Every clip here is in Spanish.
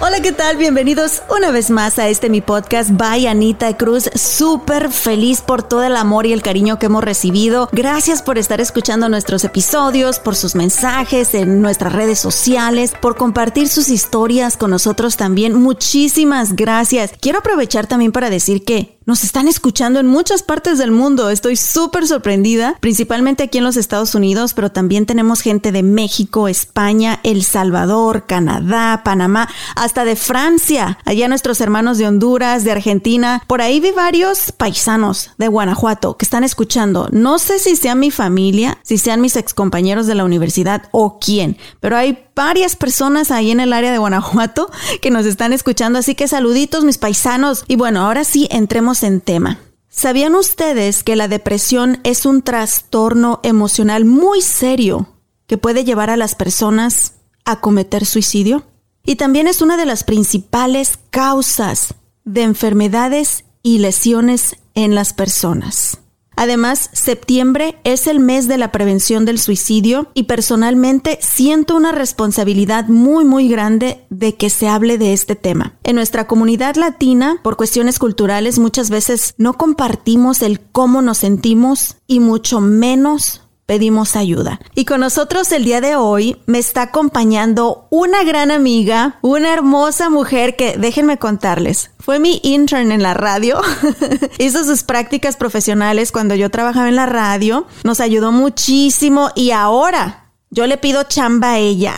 Hola, ¿qué tal? Bienvenidos una vez más a este mi podcast by Anita Cruz. Súper feliz por todo el amor y el cariño que hemos recibido. Gracias por estar escuchando nuestros episodios, por sus mensajes en nuestras redes sociales, por compartir sus historias con nosotros también. Muchísimas gracias. Quiero aprovechar también para decir que nos están escuchando en muchas partes del mundo. Estoy súper sorprendida, principalmente aquí en los Estados Unidos, pero también tenemos gente de México, España, El Salvador, Canadá, Panamá, hasta de Francia. Allá nuestros hermanos de Honduras, de Argentina. Por ahí vi varios paisanos de Guanajuato que están escuchando. No sé si sean mi familia, si sean mis excompañeros de la universidad o quién, pero hay varias personas ahí en el área de Guanajuato que nos están escuchando, así que saluditos mis paisanos. Y bueno, ahora sí, entremos en tema. ¿Sabían ustedes que la depresión es un trastorno emocional muy serio que puede llevar a las personas a cometer suicidio? Y también es una de las principales causas de enfermedades y lesiones en las personas. Además, septiembre es el mes de la prevención del suicidio y personalmente siento una responsabilidad muy muy grande de que se hable de este tema. En nuestra comunidad latina, por cuestiones culturales, muchas veces no compartimos el cómo nos sentimos y mucho menos pedimos ayuda. Y con nosotros el día de hoy me está acompañando una gran amiga, una hermosa mujer que déjenme contarles. Fue mi intern en la radio, hizo sus prácticas profesionales cuando yo trabajaba en la radio, nos ayudó muchísimo y ahora yo le pido chamba a ella.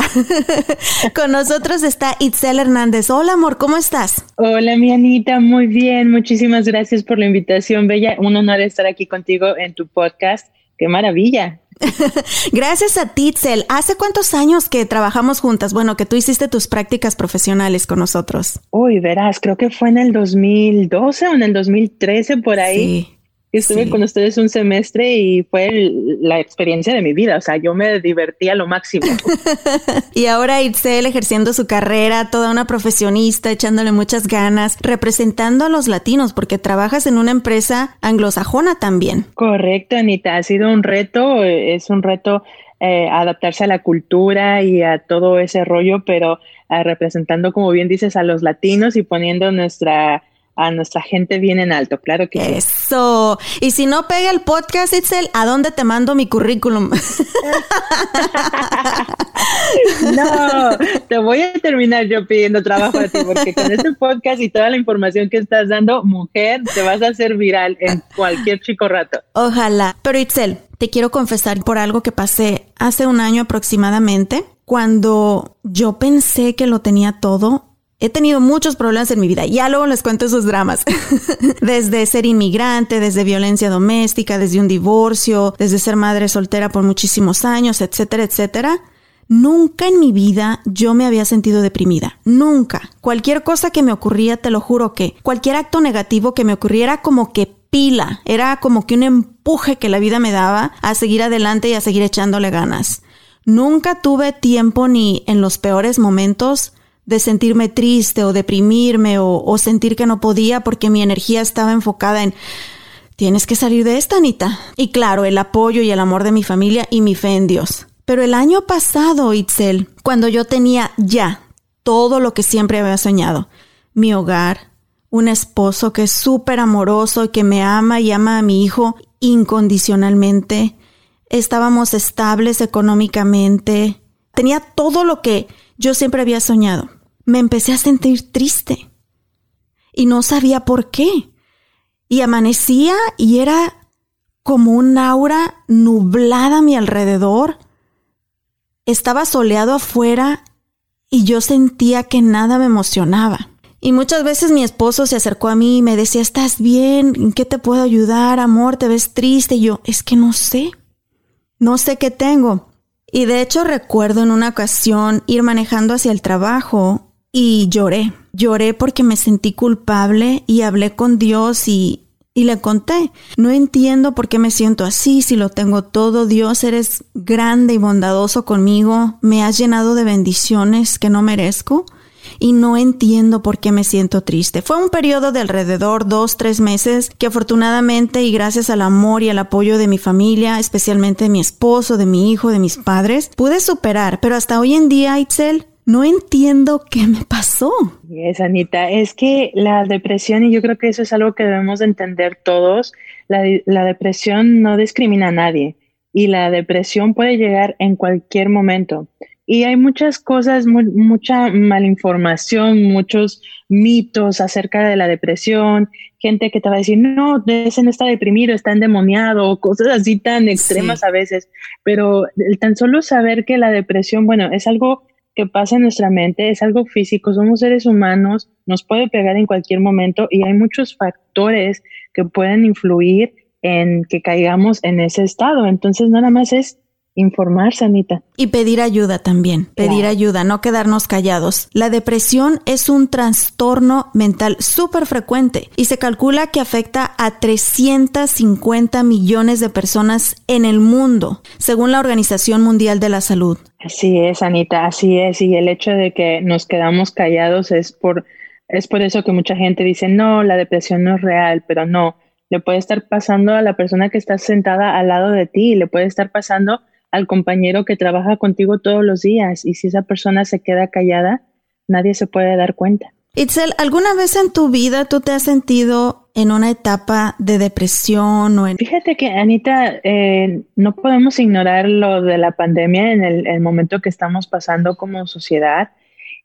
Con nosotros está Itzel Hernández. Hola, amor, ¿cómo estás? Hola, mi Anita, muy bien. Muchísimas gracias por la invitación, Bella. Un honor estar aquí contigo en tu podcast. Qué maravilla. Gracias a Titzel. ¿Hace cuántos años que trabajamos juntas? Bueno, que tú hiciste tus prácticas profesionales con nosotros. Uy, verás, creo que fue en el 2012 o en el 2013 por ahí. Sí. Estuve con ustedes un semestre y fue la experiencia de mi vida. O sea, yo me divertí a lo máximo. y ahora Itzel ejerciendo su carrera, toda una profesionista, echándole muchas ganas, representando a los latinos, porque trabajas en una empresa anglosajona también. Correcto, Anita. Ha sido un reto. Es un reto eh, adaptarse a la cultura y a todo ese rollo, pero eh, representando, como bien dices, a los latinos y poniendo nuestra a nuestra gente bien en alto, claro que sí. Eso. Y si no pega el podcast, Itzel, ¿a dónde te mando mi currículum? no, te voy a terminar yo pidiendo trabajo a ti, porque con este podcast y toda la información que estás dando, mujer, te vas a hacer viral en cualquier chico rato. Ojalá. Pero Itzel, te quiero confesar por algo que pasé hace un año aproximadamente, cuando yo pensé que lo tenía todo He tenido muchos problemas en mi vida. Ya luego les cuento esos dramas. desde ser inmigrante, desde violencia doméstica, desde un divorcio, desde ser madre soltera por muchísimos años, etcétera, etcétera. Nunca en mi vida yo me había sentido deprimida. Nunca. Cualquier cosa que me ocurría, te lo juro que cualquier acto negativo que me ocurriera como que pila, era como que un empuje que la vida me daba a seguir adelante y a seguir echándole ganas. Nunca tuve tiempo ni en los peores momentos de sentirme triste o deprimirme o, sentir que no podía porque mi energía estaba enfocada en tienes que salir de esta, Anita. Y claro, el apoyo y el amor de mi familia y mi fe en Dios. Pero el año pasado, Itzel, cuando yo tenía ya todo lo que siempre había soñado, mi hogar, un esposo que es súper amoroso y que me ama y ama a mi hijo incondicionalmente, estábamos estables económicamente, tenía todo lo que yo siempre había soñado. Me empecé a sentir triste y no sabía por qué. Y amanecía y era como un aura nublada a mi alrededor. Estaba soleado afuera y yo sentía que nada me emocionaba. Y muchas veces mi esposo se acercó a mí y me decía, ¿estás bien? ¿En qué te puedo ayudar? Amor, ¿te ves triste? Y yo, es que no sé. No sé qué tengo. Y de hecho recuerdo en una ocasión ir manejando hacia el trabajo y lloré. Lloré porque me sentí culpable y hablé con Dios y, y le conté. No entiendo por qué me siento así, si lo tengo todo. Dios, eres grande y bondadoso conmigo. Me has llenado de bendiciones que no merezco y no entiendo por qué me siento triste. Fue un periodo de alrededor dos, tres meses que afortunadamente y gracias al amor y al apoyo de mi familia, especialmente de mi esposo, de mi hijo, de mis padres, pude superar. Pero hasta hoy en día, Itzel, no entiendo qué me pasó. Es Anita, es que la depresión, y yo creo que eso es algo que debemos entender todos, la, la depresión no discrimina a nadie y la depresión puede llegar en cualquier momento. Y hay muchas cosas, mucha malinformación, muchos mitos acerca de la depresión, gente que te va a decir, no, ese no está deprimido, está endemoniado, cosas así tan extremas a veces. Pero el tan solo saber que la depresión, bueno, es algo que pasa en nuestra mente, es algo físico, somos seres humanos, nos puede pegar en cualquier momento y hay muchos factores que pueden influir en que caigamos en ese estado. Entonces, nada más es informar, Sanita. Y pedir ayuda también, pedir ayuda, no quedarnos callados. La depresión es un trastorno mental súper frecuente y se calcula que afecta a 350 millones de personas en el mundo, según la Organización Mundial de la Salud. Así es, Anita, así es. Y el hecho de que nos quedamos callados es por, es por eso que mucha gente dice, no, la depresión no es real, pero no. Le puede estar pasando a la persona que está sentada al lado de ti, le puede estar pasando al compañero que trabaja contigo todos los días y si esa persona se queda callada, nadie se puede dar cuenta. Itzel, ¿alguna vez en tu vida tú te has sentido en una etapa de depresión o en... Fíjate que, Anita, eh, no podemos ignorar lo de la pandemia en el, momento que estamos pasando como sociedad.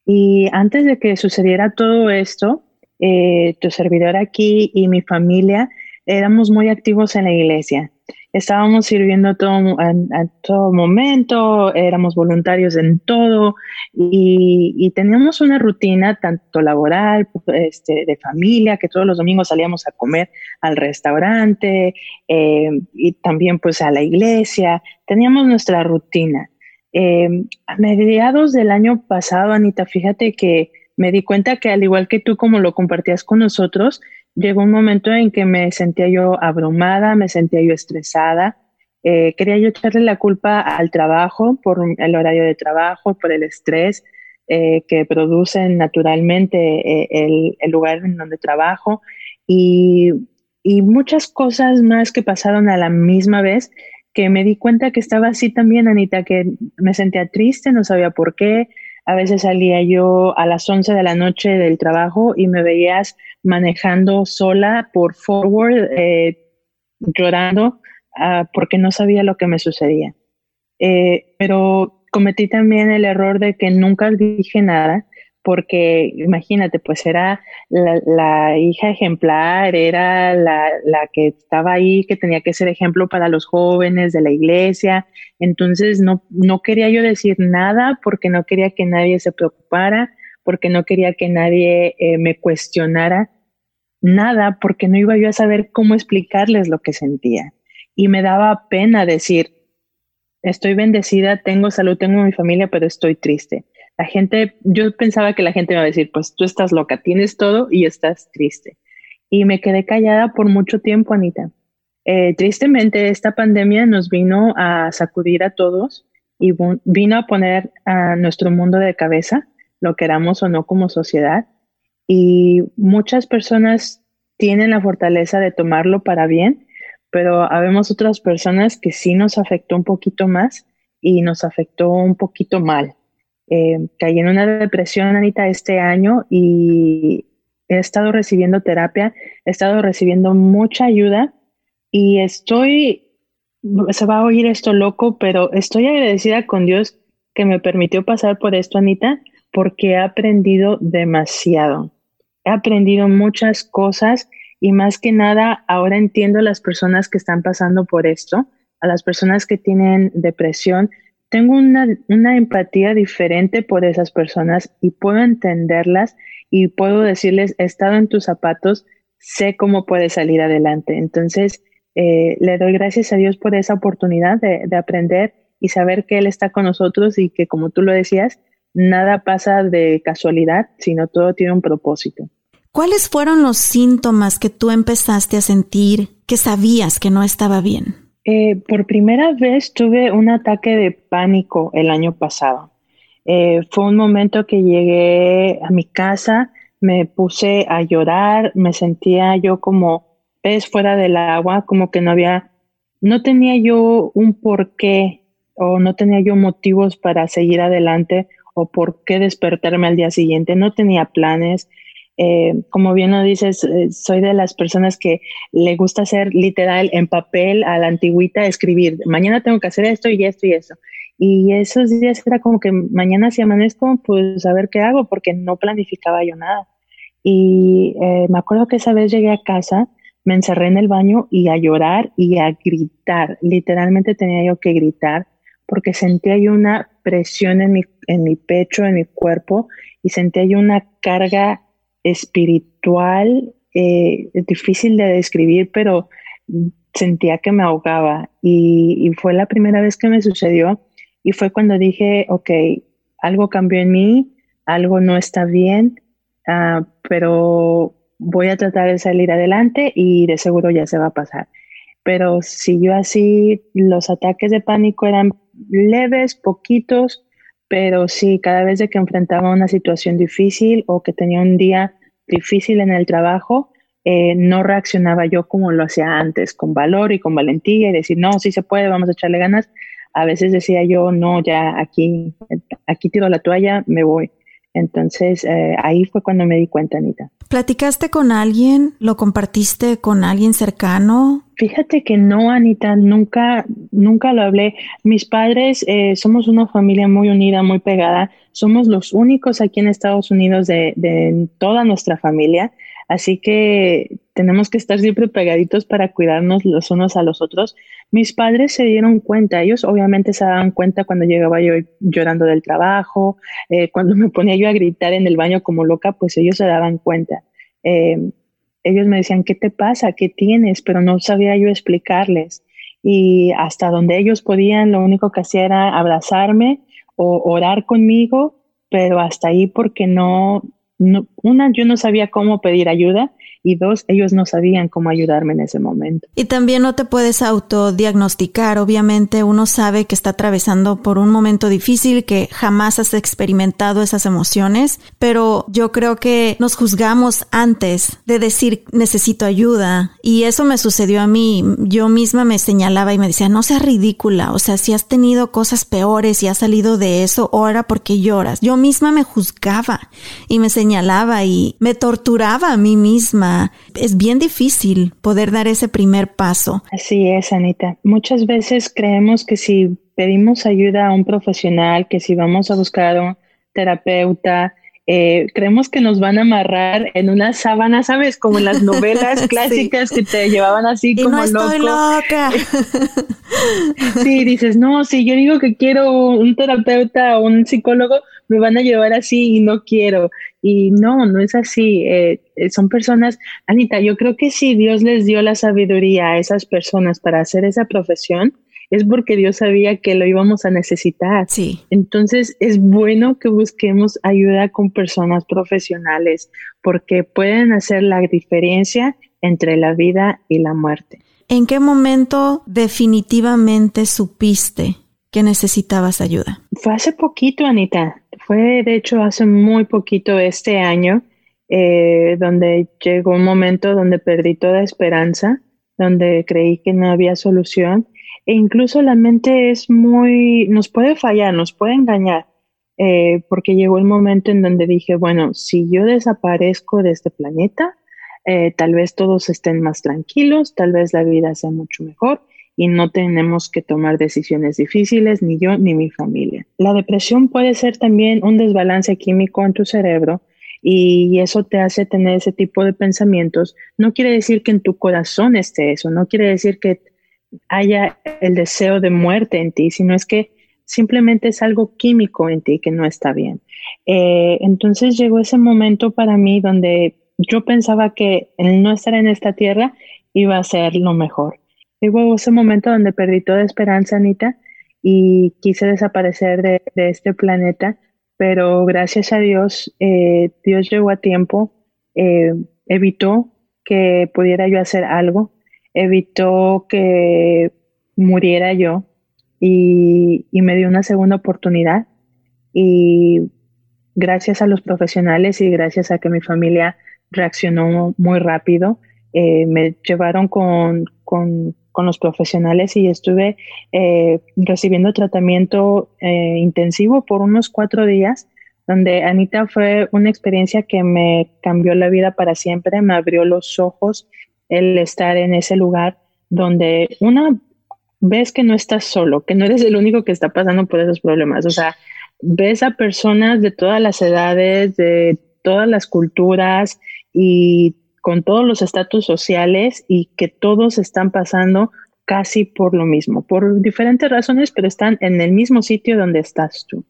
Y antes de que sucediera todo esto, eh, tu servidor aquí y mi familia éramos muy activos en la iglesia estábamos sirviendo todo, a, todo momento, éramos voluntarios en todo y, teníamos una rutina tanto laboral, este, de familia, que todos los domingos salíamos a comer al restaurante eh, y también pues a la iglesia. Teníamos nuestra rutina. Eh, a mediados del año pasado, Anita, fíjate que me di cuenta que al igual que tú, como lo compartías con nosotros, llegó un momento en que me sentía yo abrumada, me sentía yo estresada. Eh, quería yo echarle la culpa al trabajo por el horario de trabajo, por el estrés eh, que produce naturalmente eh, el, el, lugar en donde trabajo y, y muchas cosas más que pasaron a la misma vez que me di cuenta que estaba así también, Anita, que me sentía triste, no sabía por qué, a veces salía yo a las 11 de la noche del trabajo y me veías manejando sola por forward, eh, llorando ah, porque no sabía lo que me sucedía. Eh, pero cometí también el error de que nunca dije nada porque imagínate, pues era la, hija ejemplar, era la, la, que estaba ahí, que tenía que ser ejemplo para los jóvenes de la iglesia. Entonces no, no quería yo decir nada porque no quería que nadie se preocupara, porque no quería que nadie eh, me cuestionara nada, porque no iba yo a saber cómo explicarles lo que sentía. Y me daba pena decir, estoy bendecida, tengo salud, tengo mi familia, pero estoy triste la gente, yo pensaba que la gente me iba a decir, pues tú estás loca, tienes todo y estás triste. y me quedé callada por mucho tiempo, Anita. Eh, tristemente, esta pandemia nos vino a sacudir a todos y vino a poner a nuestro mundo de cabeza, lo queramos o no como sociedad. Y muchas personas tienen la fortaleza de tomarlo para bien, pero habemos otras personas que sí nos afectó un poquito más y nos afectó un poquito mal. Eh, caí en una depresión, Anita, este año y he estado recibiendo terapia, he estado recibiendo mucha ayuda y estoy, se va a oír esto loco, pero estoy agradecida con Dios que me permitió pasar por esto, Anita, porque he aprendido demasiado. He aprendido muchas cosas y más que nada ahora entiendo a las personas que están pasando por esto, a las personas que tienen depresión. Tengo una, una empatía diferente por esas personas y puedo entenderlas y puedo decirles, he estado en tus zapatos, sé cómo puedes salir adelante. Entonces, eh, le doy gracias a Dios por esa oportunidad de, de, aprender y saber que Él está con nosotros y que, como tú lo decías, nada pasa de casualidad, sino todo tiene un propósito. ¿Cuáles fueron los síntomas que tú empezaste a sentir que sabías que no estaba bien? Eh, por primera vez tuve un ataque de pánico el año pasado. Eh, fue un momento que llegué a mi casa, me puse a llorar, me sentía yo como pez fuera del agua, como que no había, no tenía yo un porqué o no tenía yo motivos para seguir adelante o por qué despertarme al día siguiente, no tenía planes. Eh, como bien lo dices, eh, soy de las personas que le gusta hacer literal en papel a la antigüita, escribir, mañana tengo que hacer esto y esto y eso. Y esos días era como que mañana si amanezco, pues a ver qué hago, porque no planificaba yo nada. Y eh, me acuerdo que esa vez llegué a casa me encerré en el baño y a llorar y a gritar. Literalmente tenía yo que gritar porque sentía yo una presión en mi, en mi pecho, en mi cuerpo y sentía yo una carga espiritual eh, difícil de describir, pero sentía que me ahogaba y, fue la primera vez que me sucedió y fue cuando dije, ok, algo cambió en mí, algo no está bien, uh, pero voy a tratar de salir adelante y de seguro ya se va a pasar. Pero siguió así, los ataques de pánico eran leves, poquitos, pero sí, cada vez de que enfrentaba una situación difícil o que tenía un día difícil en el trabajo, eh, no reaccionaba yo como lo hacía antes, con valor y con valentía y decir, no, sí se puede, vamos a echarle ganas. A veces decía yo, no, ya aquí, aquí tiro la toalla, me voy. Entonces eh, ahí fue cuando me di cuenta, Anita. ¿Platicaste con alguien? ¿Lo compartiste con alguien cercano? Fíjate que no, Anita, nunca, nunca lo hablé. Mis padres eh, somos una familia muy unida, muy pegada. Somos los únicos aquí en Estados Unidos de, de toda nuestra familia. Así que tenemos que estar siempre pegaditos para cuidarnos los unos a los otros. Mis padres se dieron cuenta, ellos obviamente se daban cuenta cuando llegaba yo llorando del trabajo, eh, cuando me ponía yo a gritar en el baño como loca, pues ellos se daban cuenta. Eh, ellos me decían, ¿qué te pasa? ¿Qué tienes? Pero no sabía yo explicarles. Y hasta donde ellos podían, lo único que hacía era abrazarme o orar conmigo, pero hasta ahí porque no, una, yo no sabía cómo pedir ayuda y dos, ellos no sabían cómo ayudarme en ese momento. Y también no te puedes autodiagnosticar. Obviamente uno sabe que está atravesando por un momento difícil, que jamás has experimentado esas emociones, pero yo creo que nos juzgamos antes de decir necesito ayuda. Y eso me sucedió a mí. Yo misma me señalaba y me decía, no seas ridícula. O sea, si has tenido cosas peores y has salido de eso, ora porque lloras. Yo misma me juzgaba y me señalaba y me torturaba a mí misma es bien difícil poder dar ese primer paso. Así es, Anita. Muchas veces creemos que si pedimos ayuda a un profesional, que si vamos a buscar a un terapeuta, eh, creemos que nos van a amarrar en una sábana, ¿sabes? Como en las novelas clásicas que te llevaban así y como no estoy loca. sí, dices, no, si yo digo que quiero un terapeuta o un psicólogo, me van a llevar así y no quiero. Y no, no es así. Eh, eh, son personas, Anita, yo creo que si Dios les dio la sabiduría a esas personas para hacer esa profesión, es porque Dios sabía que lo íbamos a necesitar. Sí. Entonces es bueno que busquemos ayuda con personas profesionales porque pueden hacer la diferencia entre la vida y la muerte. ¿En qué momento definitivamente supiste que necesitabas ayuda? Fue hace poquito, Anita. Fue de hecho hace muy poquito este año, eh, donde llegó un momento donde perdí toda esperanza, donde creí que no había solución. E incluso la mente es muy, nos puede fallar, nos puede engañar. Eh, porque llegó el momento en donde dije, bueno, si yo desaparezco de este planeta, eh, tal vez todos estén más tranquilos, tal vez la vida sea mucho mejor y no tenemos que tomar decisiones difíciles, ni yo ni mi familia. La depresión puede ser también un desbalance químico en tu cerebro y eso te hace tener ese tipo de pensamientos. No quiere decir que en tu corazón esté eso, no quiere decir que haya el deseo de muerte en ti, sino es que simplemente es algo químico en ti que no está bien. Eh, entonces llegó ese momento para mí donde yo pensaba que el no estar en esta tierra iba a ser lo mejor. Hubo ese momento donde perdí toda esperanza, Anita, y quise desaparecer de, este planeta, pero gracias a Dios, eh, Dios llegó a tiempo, eh, evitó que pudiera yo hacer algo, evitó que muriera yo y, me dio una segunda oportunidad. Y gracias a los profesionales y gracias a que mi familia reaccionó muy rápido. Eh, me llevaron con, con, los profesionales y estuve eh, recibiendo tratamiento eh, intensivo por unos cuatro días, donde Anita fue una experiencia que me cambió la vida para siempre, me abrió los ojos el estar en ese lugar donde una ves que no estás solo, que no eres el único que está pasando por esos problemas, o sea, ves a personas de todas las edades, de todas las culturas y con todos los estatus sociales y que todos están pasando casi por lo mismo, por diferentes razones, pero están en el mismo sitio donde estás tú.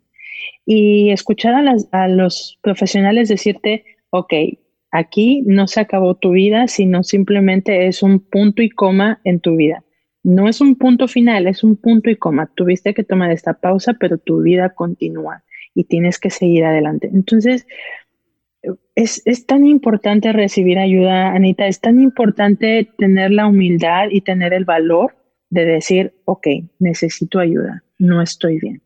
Y escuchar a, los profesionales decirte, ok, aquí no se acabó tu vida, sino simplemente es un punto y coma en tu vida. No es un punto final, es un punto y coma. Tuviste que tomar esta pausa, pero tu vida continúa y tienes que seguir adelante. Entonces, es, tan importante recibir ayuda, Anita, es tan importante tener la humildad y tener el valor de decir, ok, necesito ayuda, no estoy bien,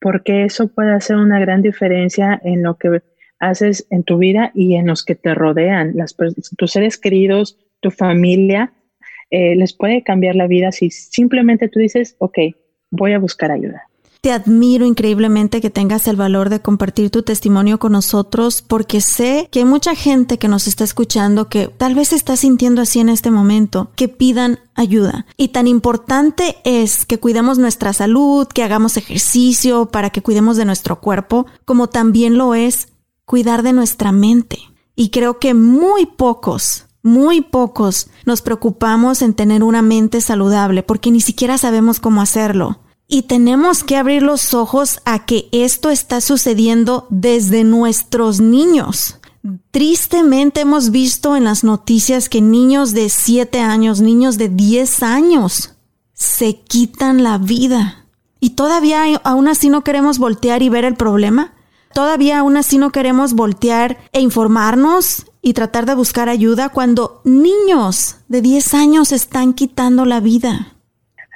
porque eso puede hacer una gran diferencia en lo que haces en tu vida y en los que te rodean, las, tus seres queridos, tu familia, eh, les puede cambiar la vida si simplemente tú dices, ok, voy a buscar ayuda. Te admiro increíblemente que tengas el valor de compartir tu testimonio con nosotros porque sé que hay mucha gente que nos está escuchando que tal vez está sintiendo así en este momento, que pidan ayuda. Y tan importante es que cuidemos nuestra salud, que hagamos ejercicio para que cuidemos de nuestro cuerpo, como también lo es cuidar de nuestra mente. Y creo que muy pocos muy pocos nos preocupamos en tener una mente saludable porque ni siquiera sabemos cómo hacerlo. Y tenemos que abrir los ojos a que esto está sucediendo desde nuestros niños. Tristemente hemos visto en las noticias que niños de 7 años, niños de 10 años, se quitan la vida. Y todavía aún así no queremos voltear y ver el problema. Todavía aún así no queremos voltear e informarnos y tratar de buscar ayuda cuando niños de 10 años están quitando la vida.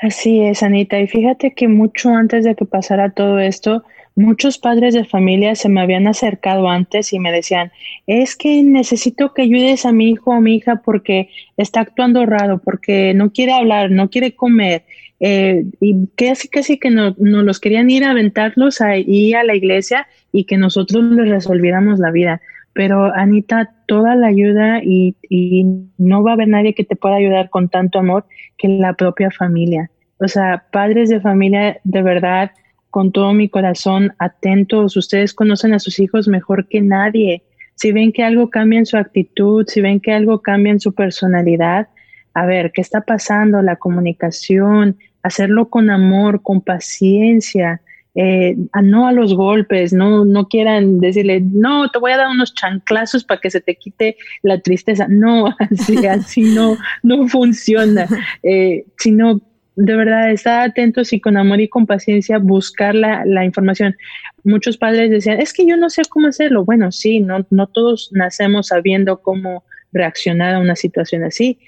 Así es, Anita. Y fíjate que mucho antes de que pasara todo esto, muchos padres de familia se me habían acercado antes y me decían, es que necesito que ayudes a mi hijo o mi hija porque está actuando raro, porque no quiere hablar, no quiere comer. Eh, y casi, casi que nos no los querían ir a aventarlos ahí a la iglesia y que nosotros les resolviéramos la vida. Pero Anita, toda la ayuda y, y no va a haber nadie que te pueda ayudar con tanto amor que la propia familia. O sea, padres de familia, de verdad, con todo mi corazón, atentos, ustedes conocen a sus hijos mejor que nadie. Si ven que algo cambia en su actitud, si ven que algo cambia en su personalidad, a ver, ¿qué está pasando? La comunicación, hacerlo con amor, con paciencia, eh, no a los golpes, no, no quieran decirle, no, te voy a dar unos chanclazos para que se te quite la tristeza. No, así, así no, no funciona, eh, sino de verdad, estar atentos y con amor y con paciencia buscar la, la, información. Muchos padres decían, es que yo no sé cómo hacerlo. Bueno, sí, no, no todos nacemos sabiendo cómo reaccionar a una situación así.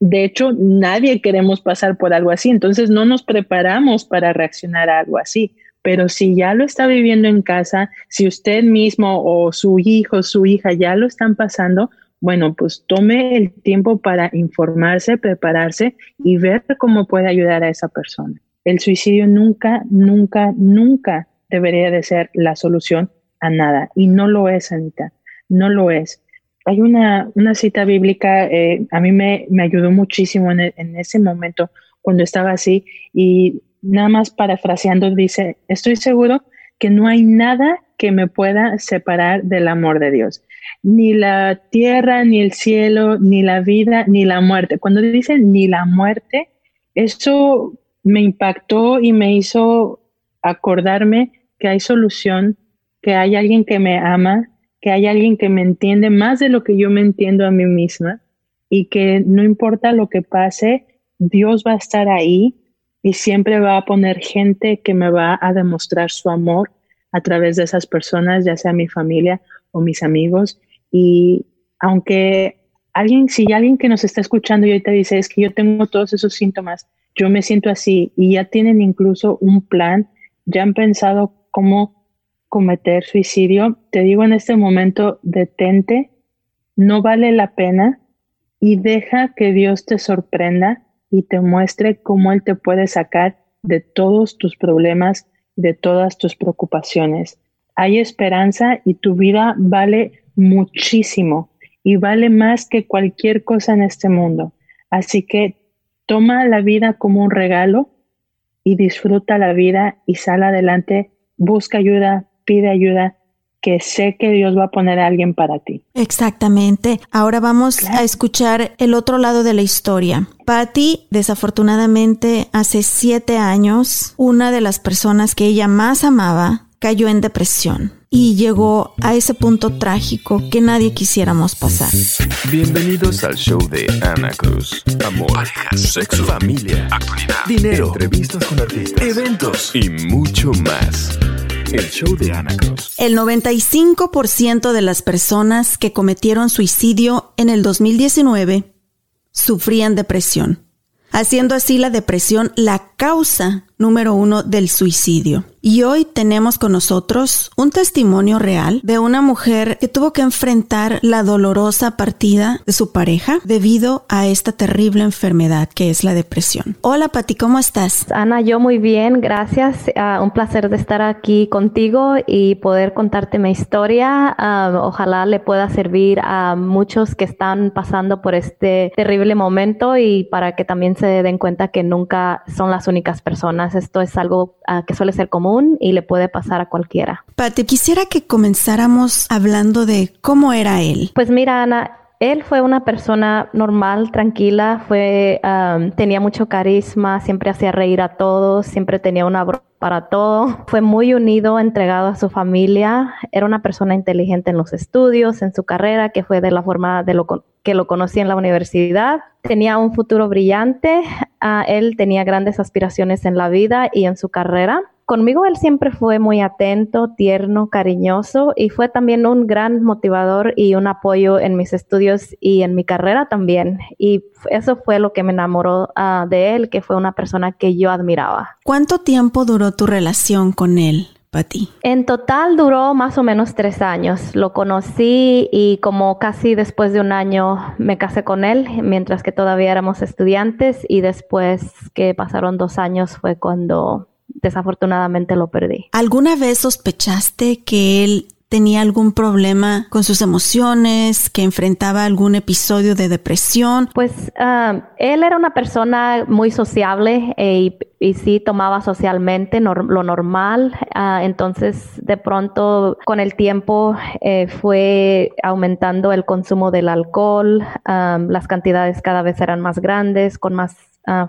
De hecho, nadie queremos pasar por algo así, entonces no nos preparamos para reaccionar a algo así. Pero si ya lo está viviendo en casa, si usted mismo o su hijo, su hija ya lo están pasando, bueno, pues tome el tiempo para informarse, prepararse y ver cómo puede ayudar a esa persona. El suicidio nunca, nunca, nunca debería de ser la solución a nada y no lo es, Anita, no lo es. Hay una, una cita bíblica, eh, a mí me, me ayudó muchísimo en, en ese momento cuando estaba así y nada más parafraseando dice, estoy seguro que no hay nada que me pueda separar del amor de Dios ni la tierra, ni el cielo, ni la vida, ni la muerte. Cuando dicen ni la muerte, eso me impactó y me hizo acordarme que hay solución, que hay alguien que me ama, que hay alguien que me entiende más de lo que yo me entiendo a mí misma y que no importa lo que pase, Dios va a estar ahí y siempre va a poner gente que me va a demostrar su amor a través de esas personas, ya sea mi familia o mis amigos. Y aunque alguien, si alguien que nos está escuchando y ahorita dice, es que yo tengo todos esos síntomas, yo me siento así y ya tienen incluso un plan, ya han pensado cómo cometer suicidio, te digo en este momento, detente, no vale la pena y deja que Dios te sorprenda y te muestre cómo Él te puede sacar de todos tus problemas, de todas tus preocupaciones. Hay esperanza y tu vida vale muchísimo y vale más que cualquier cosa en este mundo. Así que toma la vida como un regalo y disfruta la vida y sal adelante, busca ayuda, pide ayuda, que sé que Dios va a poner a alguien para ti. Exactamente. Ahora vamos a escuchar el otro lado de la historia. Patty, desafortunadamente, hace siete años, una de las personas que ella más amaba cayó en depresión y llegó a ese punto trágico que nadie quisiéramos pasar. Bienvenidos al show de Ana Cruz. Amor, parejas, sexo, familia, actualidad, dinero, entrevistas con artistas, eventos y mucho más. El show de Ana Cruz. El 95% de las personas que cometieron suicidio en el 2019 sufrían depresión, haciendo así la depresión la causa número uno del suicidio. Y hoy tenemos con nosotros un testimonio real de una mujer que tuvo que enfrentar la dolorosa partida de su pareja debido a esta terrible enfermedad que es la depresión. Hola Pati, ¿cómo estás? Ana, yo muy bien, gracias. Uh, un placer de estar aquí contigo y poder contarte mi historia. Uh, ojalá le pueda servir a muchos que están pasando por este terrible momento y para que también se den cuenta que nunca son las únicas personas. Esto es algo uh, que suele ser común y le puede pasar a cualquiera. Pati, quisiera que comenzáramos hablando de cómo era él. Pues mira, Ana, él fue una persona normal, tranquila, fue, um, tenía mucho carisma, siempre hacía reír a todos, siempre tenía una broma para todo. Fue muy unido, entregado a su familia. Era una persona inteligente en los estudios, en su carrera, que fue de la forma de lo que lo conocí en la universidad. Tenía un futuro brillante. Uh, él tenía grandes aspiraciones en la vida y en su carrera. Conmigo él siempre fue muy atento, tierno, cariñoso y fue también un gran motivador y un apoyo en mis estudios y en mi carrera también. Y eso fue lo que me enamoró uh, de él, que fue una persona que yo admiraba. ¿Cuánto tiempo duró tu relación con él? Pati? En total duró más o menos tres años. Lo conocí y como casi después de un año me casé con él, mientras que todavía éramos estudiantes y después que pasaron dos años fue cuando desafortunadamente lo perdí. ¿Alguna vez sospechaste que él tenía algún problema con sus emociones, que enfrentaba algún episodio de depresión? Pues uh, él era una persona muy sociable e, y sí tomaba socialmente lo normal. Uh, entonces, de pronto, con el tiempo, eh, fue aumentando el consumo del alcohol, um, las cantidades cada vez eran más grandes, con más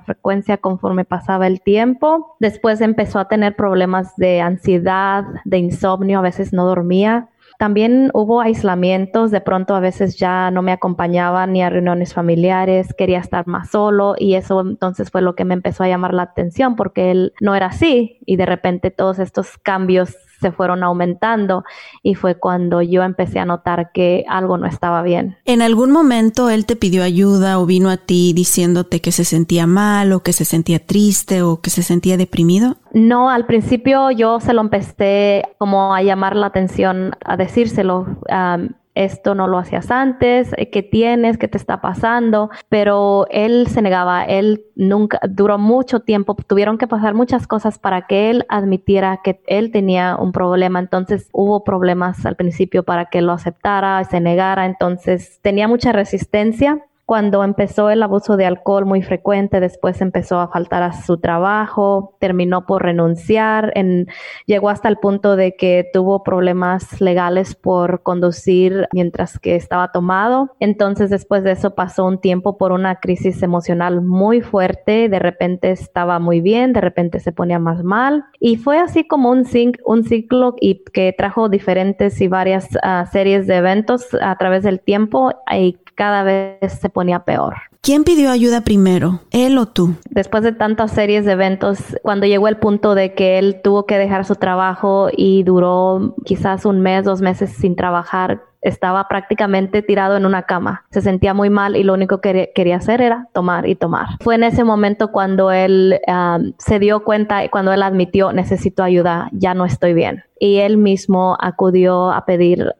frecuencia conforme pasaba el tiempo. Después empezó a tener problemas de ansiedad, de insomnio, a veces no dormía. También hubo aislamientos, de pronto a veces ya no me acompañaba ni a reuniones familiares, quería estar más solo y eso entonces fue lo que me empezó a llamar la atención porque él no era así y de repente todos estos cambios se fueron aumentando y fue cuando yo empecé a notar que algo no estaba bien. ¿En algún momento él te pidió ayuda o vino a ti diciéndote que se sentía mal o que se sentía triste o que se sentía deprimido? No, al principio yo se lo empecé como a llamar la atención, a decírselo esto no lo hacías antes, eh, qué tienes, qué te está pasando, pero él se negaba, él nunca, duró mucho tiempo, tuvieron que pasar muchas cosas para que él admitiera que él tenía un problema, entonces hubo problemas al principio para que lo aceptara, se negara, entonces tenía mucha resistencia cuando empezó el abuso de alcohol muy frecuente, después empezó a faltar a su trabajo, terminó por renunciar, en, llegó hasta el punto de que tuvo problemas legales por conducir mientras que estaba tomado. Entonces después de eso pasó un tiempo por una crisis emocional muy fuerte, de repente estaba muy bien, de repente se ponía más mal y fue así como un, un ciclo que trajo diferentes y varias ah, series de eventos a través del tiempo cada vez se ponía peor. ¿Quién pidió ayuda primero, él o tú? Después de tantas series de eventos, cuando llegó el punto de que él tuvo que dejar su trabajo y duró quizás un mes, dos meses sin trabajar, estaba prácticamente tirado en una cama. Se sentía muy mal y lo único que quería hacer era tomar y tomar. Fue en ese momento cuando él se dio cuenta y cuando él admitió necesito ayuda, ya no estoy bien. Y él mismo acudió a pedir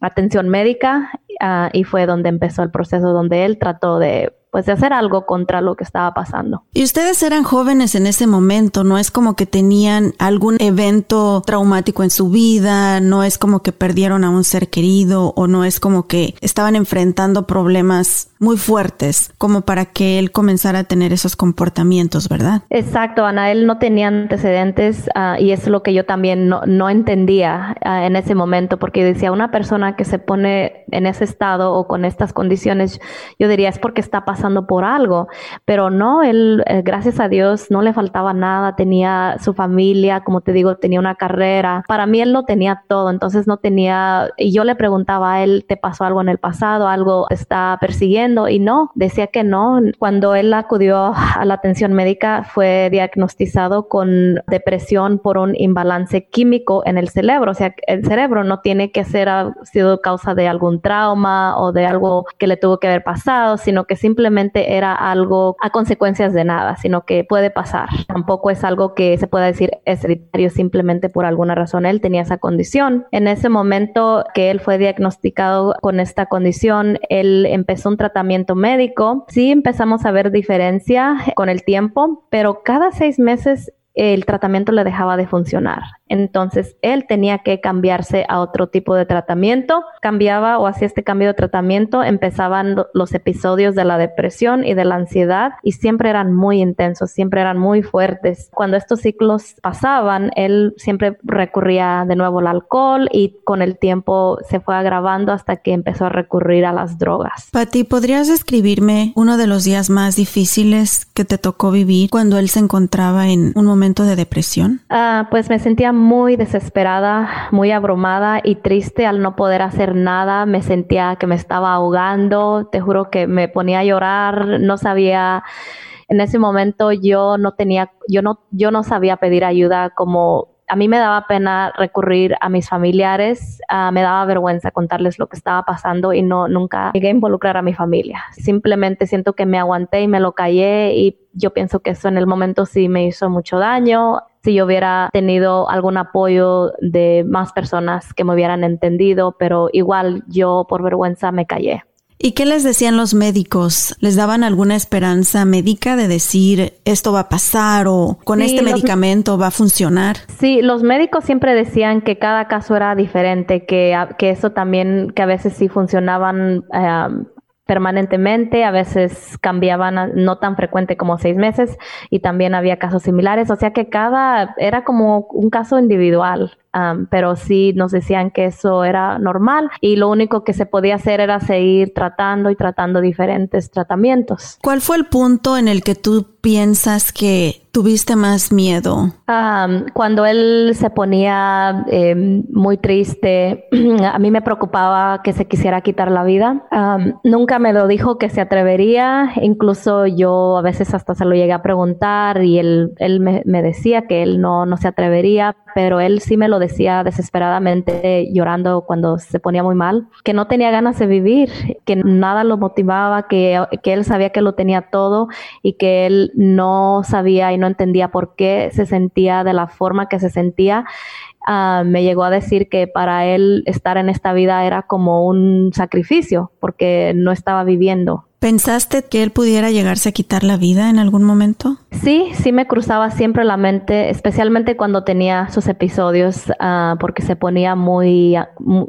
atención médica ah, y fue donde empezó el proceso donde él trató de pues de hacer algo contra lo que estaba pasando. Y ustedes eran jóvenes en ese momento, no es como que tenían algún evento traumático en su vida, no es como que perdieron a un ser querido o no es como que estaban enfrentando problemas muy fuertes como para que él comenzara a tener esos comportamientos, ¿verdad? Exacto, Ana, él no tenía antecedentes uh, y es lo que yo también no, no entendía uh, en ese momento porque decía, una persona que se pone en ese estado o con estas condiciones, yo diría es porque está pasando por algo, pero no, él, eh, gracias a Dios, no le faltaba nada, tenía su familia, como te digo, tenía una carrera, para mí él lo tenía todo, entonces no tenía, y yo le preguntaba a él, ¿te pasó algo en el pasado? ¿Algo te está persiguiendo? y no, decía que no. Cuando él acudió a la atención médica fue diagnosticado con depresión por un imbalance químico en el cerebro. O sea, el cerebro no tiene que ser ha sido causa de algún trauma o de algo que le tuvo que haber pasado, sino que simplemente era algo a consecuencias de nada, sino que puede pasar. Tampoco es algo que se pueda decir es hereditario simplemente por alguna razón. Él tenía esa condición. En ese momento que él fue diagnosticado con esta condición, él empezó un tratamiento médico, sí empezamos a ver diferencia con el tiempo, pero cada seis meses el tratamiento le dejaba de funcionar. Entonces él tenía que cambiarse a otro tipo de tratamiento. Cambiaba o hacía este cambio de tratamiento, empezaban los episodios de la depresión y de la ansiedad y siempre eran muy intensos, siempre eran muy fuertes. Cuando estos ciclos pasaban, él siempre recurría de nuevo al alcohol y con el tiempo se fue agravando hasta que empezó a recurrir a las drogas. Pati, ¿podrías describirme uno de los días más difíciles que te tocó vivir cuando él se encontraba en un momento de depresión? Ah, pues me sentía muy desesperada, muy abrumada y triste al no poder hacer nada. Me sentía que me estaba ahogando, te juro que me ponía a llorar, no sabía en ese momento yo no tenía yo no yo no sabía pedir ayuda como a mí me daba pena recurrir a mis familiares, ah, me daba vergüenza contarles lo que estaba pasando y no nunca llegué a involucrar a mi familia. Simplemente siento que me aguanté y me lo callé y yo pienso que eso en el momento sí me hizo mucho daño. Si yo hubiera tenido algún apoyo de más personas que me hubieran entendido, pero igual yo por vergüenza me callé. ¿Y qué les decían los médicos? ¿Les daban alguna esperanza médica de decir esto va a pasar o con este medicamento va a funcionar? Sí, los médicos siempre decían que cada caso era diferente, que, que eso también, que a veces sí funcionaban eh, permanentemente, a veces cambiaban no tan frecuente como seis meses y también había casos similares, o sea que cada era como un caso individual, pero sí nos decían que eso era normal y lo único que se podía hacer era seguir tratando y tratando diferentes tratamientos. ¿Cuál fue el punto en el que tú piensas que tuviste más miedo? cuando él se ponía em, muy triste, a mí me preocupaba que se quisiera quitar la vida. nunca me lo dijo que se atrevería, incluso yo a veces hasta se lo llegué a preguntar y él, él me, me decía que él no, no se atrevería, pero él sí me lo decía desesperadamente llorando cuando se ponía muy mal, que no tenía ganas de vivir, que nada lo motivaba, que, que él sabía que lo tenía todo y que él no sabía y no entendía por qué se sentía de la forma que se sentía. Ah, me llegó a decir que para él estar en esta vida era como un sacrificio porque no estaba viviendo. ¿Pensaste que él pudiera llegarse a quitar la vida en algún momento? Sí, sí me cruzaba siempre la mente, especialmente cuando tenía sus episodios, uh, porque se ponía muy,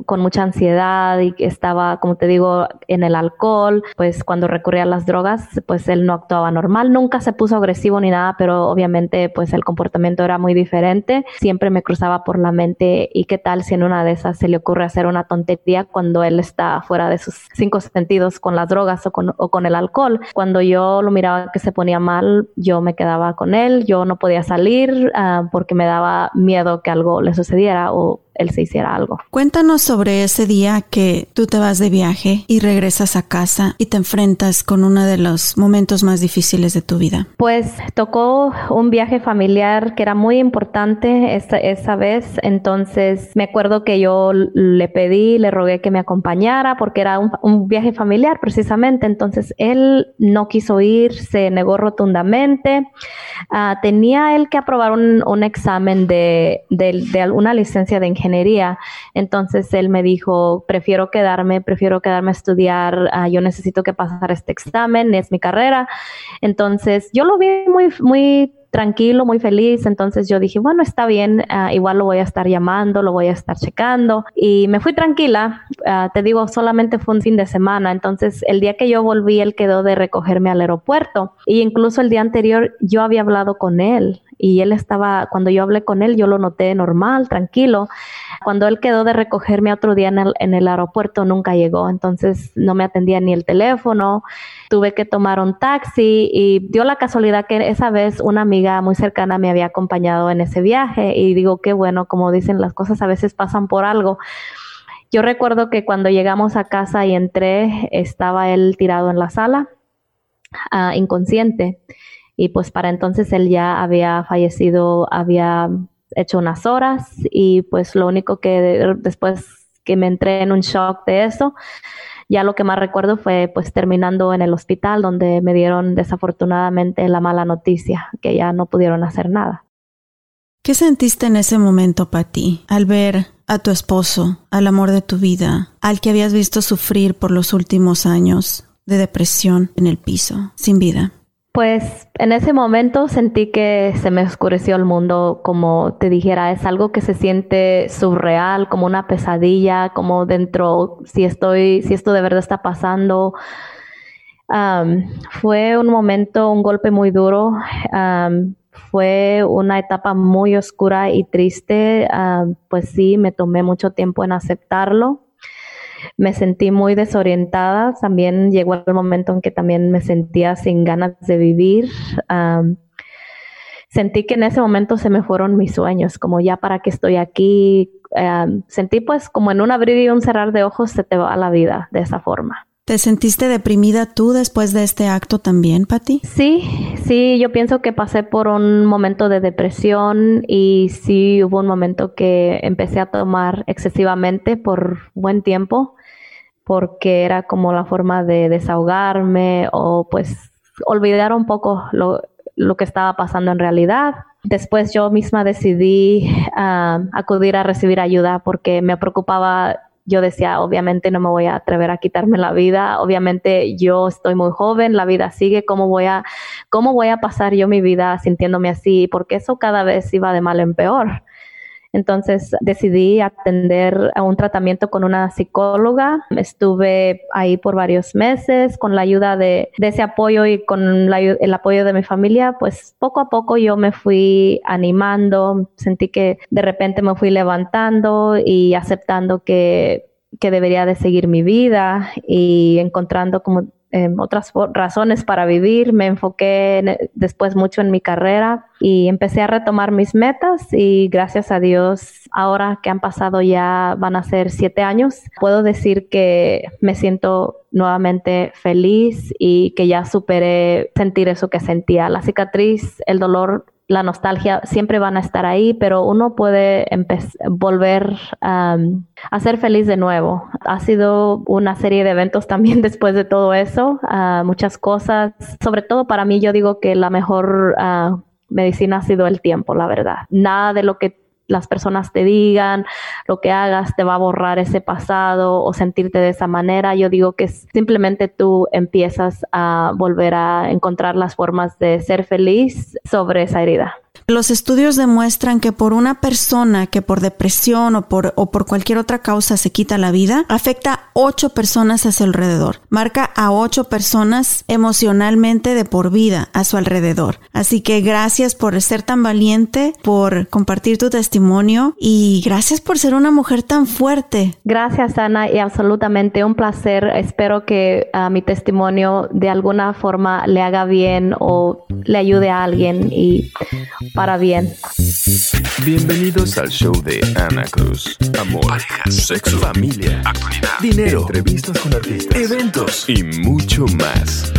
con mucha ansiedad y estaba, como te digo, en el alcohol, pues cuando recurría a las drogas, pues él no actuaba normal, nunca se puso agresivo ni nada, pero obviamente pues el comportamiento era muy diferente, siempre me cruzaba por la mente y qué tal si en una de esas se le ocurre hacer una tontería cuando él está fuera de sus cinco sentidos con las drogas o con con el alcohol. Cuando yo lo miraba que se ponía mal, yo me quedaba con él, yo no podía salir ah, porque me daba miedo que algo le sucediera o él se hiciera algo. Cuéntanos sobre ese día que tú te vas de viaje y regresas a casa y te enfrentas con uno de los momentos más difíciles de tu vida. Pues tocó un viaje familiar que era muy importante esa, esa vez, entonces me acuerdo que yo le pedí, le rogué que me acompañara porque era un, un viaje familiar precisamente, entonces él no quiso ir, se negó rotundamente, uh, tenía él que aprobar un, un examen de, de, de una licencia de ingeniería ingeniería. Entonces él me dijo, prefiero quedarme, prefiero quedarme a estudiar, ah, yo necesito que pasar este examen, es mi carrera. Entonces yo lo vi muy, muy tranquilo, muy feliz. Entonces yo dije, bueno, está bien, ah, igual lo voy a estar llamando, lo voy a estar checando. Y me fui tranquila, ah, te digo, solamente fue un fin de semana. Entonces el día que yo volví, él quedó de recogerme al aeropuerto. Y incluso el día anterior yo había hablado con él y él estaba, cuando yo hablé con él, yo lo noté normal, tranquilo. Cuando él quedó de recogerme otro día en el, aeropuerto, nunca llegó, entonces no me atendía ni el teléfono, tuve que tomar un taxi y dio la casualidad que esa vez una amiga muy cercana me había acompañado en ese viaje y digo, qué bueno, como dicen, las cosas a veces pasan por algo. Yo recuerdo que cuando llegamos a casa y entré, estaba él tirado en la sala, uh, inconsciente y pues para entonces él ya había fallecido, había hecho unas horas y pues lo único que después que me entré en un shock de eso, ya lo que más recuerdo fue pues terminando en el hospital donde me dieron desafortunadamente la mala noticia que ya no pudieron hacer nada. ¿Qué sentiste en ese momento, Patti, al ver a tu esposo, al amor de tu vida, al que habías visto sufrir por los últimos años de depresión en el piso, sin vida? Pues en ese momento sentí que se me oscureció el mundo, como te dijera, es algo que se siente surreal, como una pesadilla, como dentro, si estoy, si esto de verdad está pasando. fue un momento, un golpe muy duro. fue una etapa muy oscura y triste. pues sí, me tomé mucho tiempo en aceptarlo me sentí muy desorientada. También llegó el momento en que también me sentía sin ganas de vivir. sentí que en ese momento se me fueron mis sueños, como ya para qué estoy aquí. sentí pues como en un abrir y un cerrar de ojos se te va la vida de esa forma. ¿Te sentiste deprimida tú después de este acto también, Patti? Sí, sí, yo pienso que pasé por un momento de depresión y sí hubo un momento que empecé a tomar excesivamente por buen tiempo porque era como la forma de desahogarme o pues olvidar un poco lo, que estaba pasando en realidad. Después yo misma decidí ah, acudir a recibir ayuda porque me preocupaba yo decía, obviamente no me voy a atrever a quitarme la vida, obviamente yo estoy muy joven, la vida sigue, ¿cómo voy a, cómo voy a pasar yo mi vida sintiéndome así? Porque eso cada vez iba de mal en peor. Entonces decidí atender a un tratamiento con una psicóloga. Estuve ahí por varios meses con la ayuda de, ese apoyo y con el apoyo de mi familia, pues poco a poco yo me fui animando, sentí que de repente me fui levantando y aceptando que, que debería de seguir mi vida y encontrando como em, otras razones para vivir. Me enfoqué después mucho en mi carrera y empecé a retomar mis metas y gracias a Dios, ahora que han pasado ya van a ser siete años, puedo decir que me siento nuevamente feliz y que ya superé sentir eso que sentía. La cicatriz, el dolor la nostalgia siempre van a estar ahí, pero uno puede volver a ser feliz de nuevo. Ha sido una serie de eventos también después de todo eso, ah, muchas cosas. Sobre todo para mí, yo digo que la mejor ah, medicina ha sido el tiempo, la verdad. Nada de lo que las personas te digan, lo que hagas te va a borrar ese pasado o sentirte de esa manera. Yo digo que simplemente tú empiezas a volver a encontrar las formas de ser feliz sobre esa herida. Los estudios demuestran que por una persona que por depresión o por, o por cualquier otra causa se quita la vida, afecta a ocho personas a su alrededor. Marca a ocho personas emocionalmente de por vida a su alrededor. Así que gracias por ser tan valiente, por compartir tu testimonio y gracias por ser una mujer tan fuerte. Gracias Ana y absolutamente un placer. Espero que ah, mi testimonio de alguna forma le haga bien o le ayude a alguien y para bien. Bienvenidos al show de Ana Cruz. Amor, sexo, familia, actualidad, dinero, entrevistas con artistas, eventos y mucho más.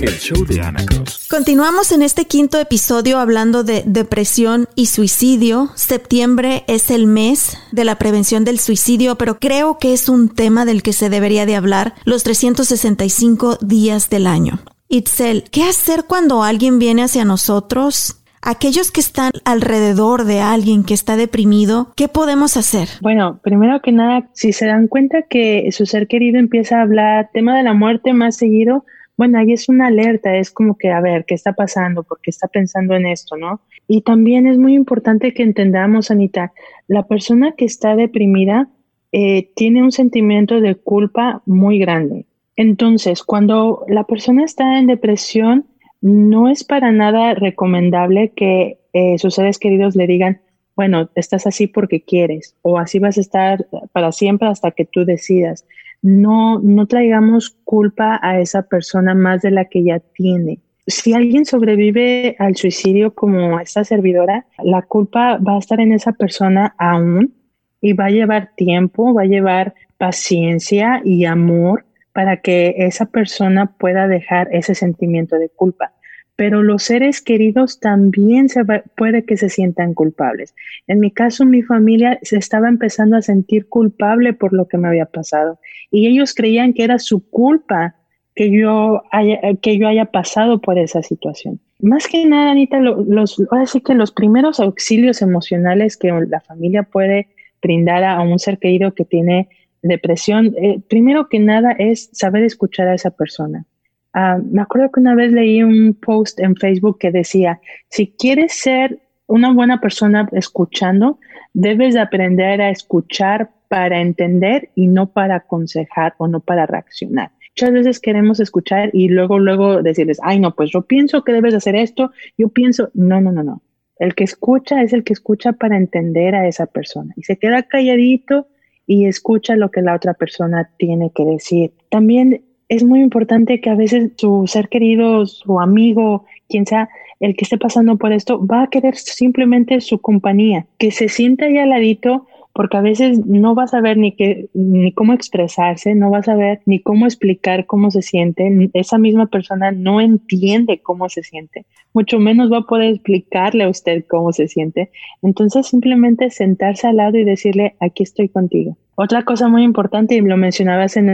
El show de Ana Cruz. Continuamos en este quinto episodio hablando de depresión y suicidio. Septiembre es el mes de la prevención del suicidio, pero creo que es un tema del que se debería de hablar los 365 días del año. Itzel, ¿qué hacer cuando alguien viene hacia nosotros aquellos que están alrededor de alguien que está deprimido, ¿qué podemos hacer? Bueno, primero que nada, si se dan cuenta que su ser querido empieza a hablar tema de la muerte más seguido, bueno, ahí es una alerta, es como que, a ver, ¿qué está pasando? ¿Por qué está pensando en esto, no? Y también es muy importante que entendamos, Anita, la persona que está deprimida eh, tiene un sentimiento de culpa muy grande. Entonces, cuando la persona está en depresión, no es para nada recomendable que eh, sus seres queridos le digan, bueno, estás así porque quieres o así vas a estar para siempre hasta que tú decidas. No, no traigamos culpa a esa persona más de la que ya tiene. Si alguien sobrevive al suicidio como esta servidora, la culpa va a estar en esa persona aún y va a llevar tiempo, va a llevar paciencia y amor para que esa persona pueda dejar ese sentimiento de culpa. Pero los seres queridos también se puede que se sientan culpables. En mi caso, mi familia se estaba empezando a sentir culpable por lo que me había pasado y ellos creían que era su culpa que yo haya, que yo haya pasado por esa situación. Más que nada, Anita, los, ahora sí que los primeros auxilios emocionales que la familia puede brindar a un ser querido que tiene depresión, eh, primero que nada es saber escuchar a esa persona. Ah, me acuerdo que una vez leí un post en Facebook que decía, si quieres ser una buena persona escuchando, debes aprender a escuchar para entender y no para aconsejar o no para reaccionar. Muchas veces queremos escuchar y luego, luego decirles, ay, no, pues yo pienso que debes hacer esto, yo pienso, no, no, no, no. El que escucha es el que escucha para entender a esa persona y se queda calladito y escucha lo que la otra persona tiene que decir. También es muy importante que a veces su ser querido, su amigo, quien sea, el que esté pasando por esto, va a querer simplemente su compañía, que se sienta ahí al ladito porque a veces no vas a ver ni, qué, ni cómo expresarse, no vas a ver ni cómo explicar cómo se siente. Esa misma persona no entiende cómo se siente, mucho menos va a poder explicarle a usted cómo se siente. Entonces simplemente sentarse al lado y decirle, aquí estoy contigo. Otra cosa muy importante, y lo mencionabas en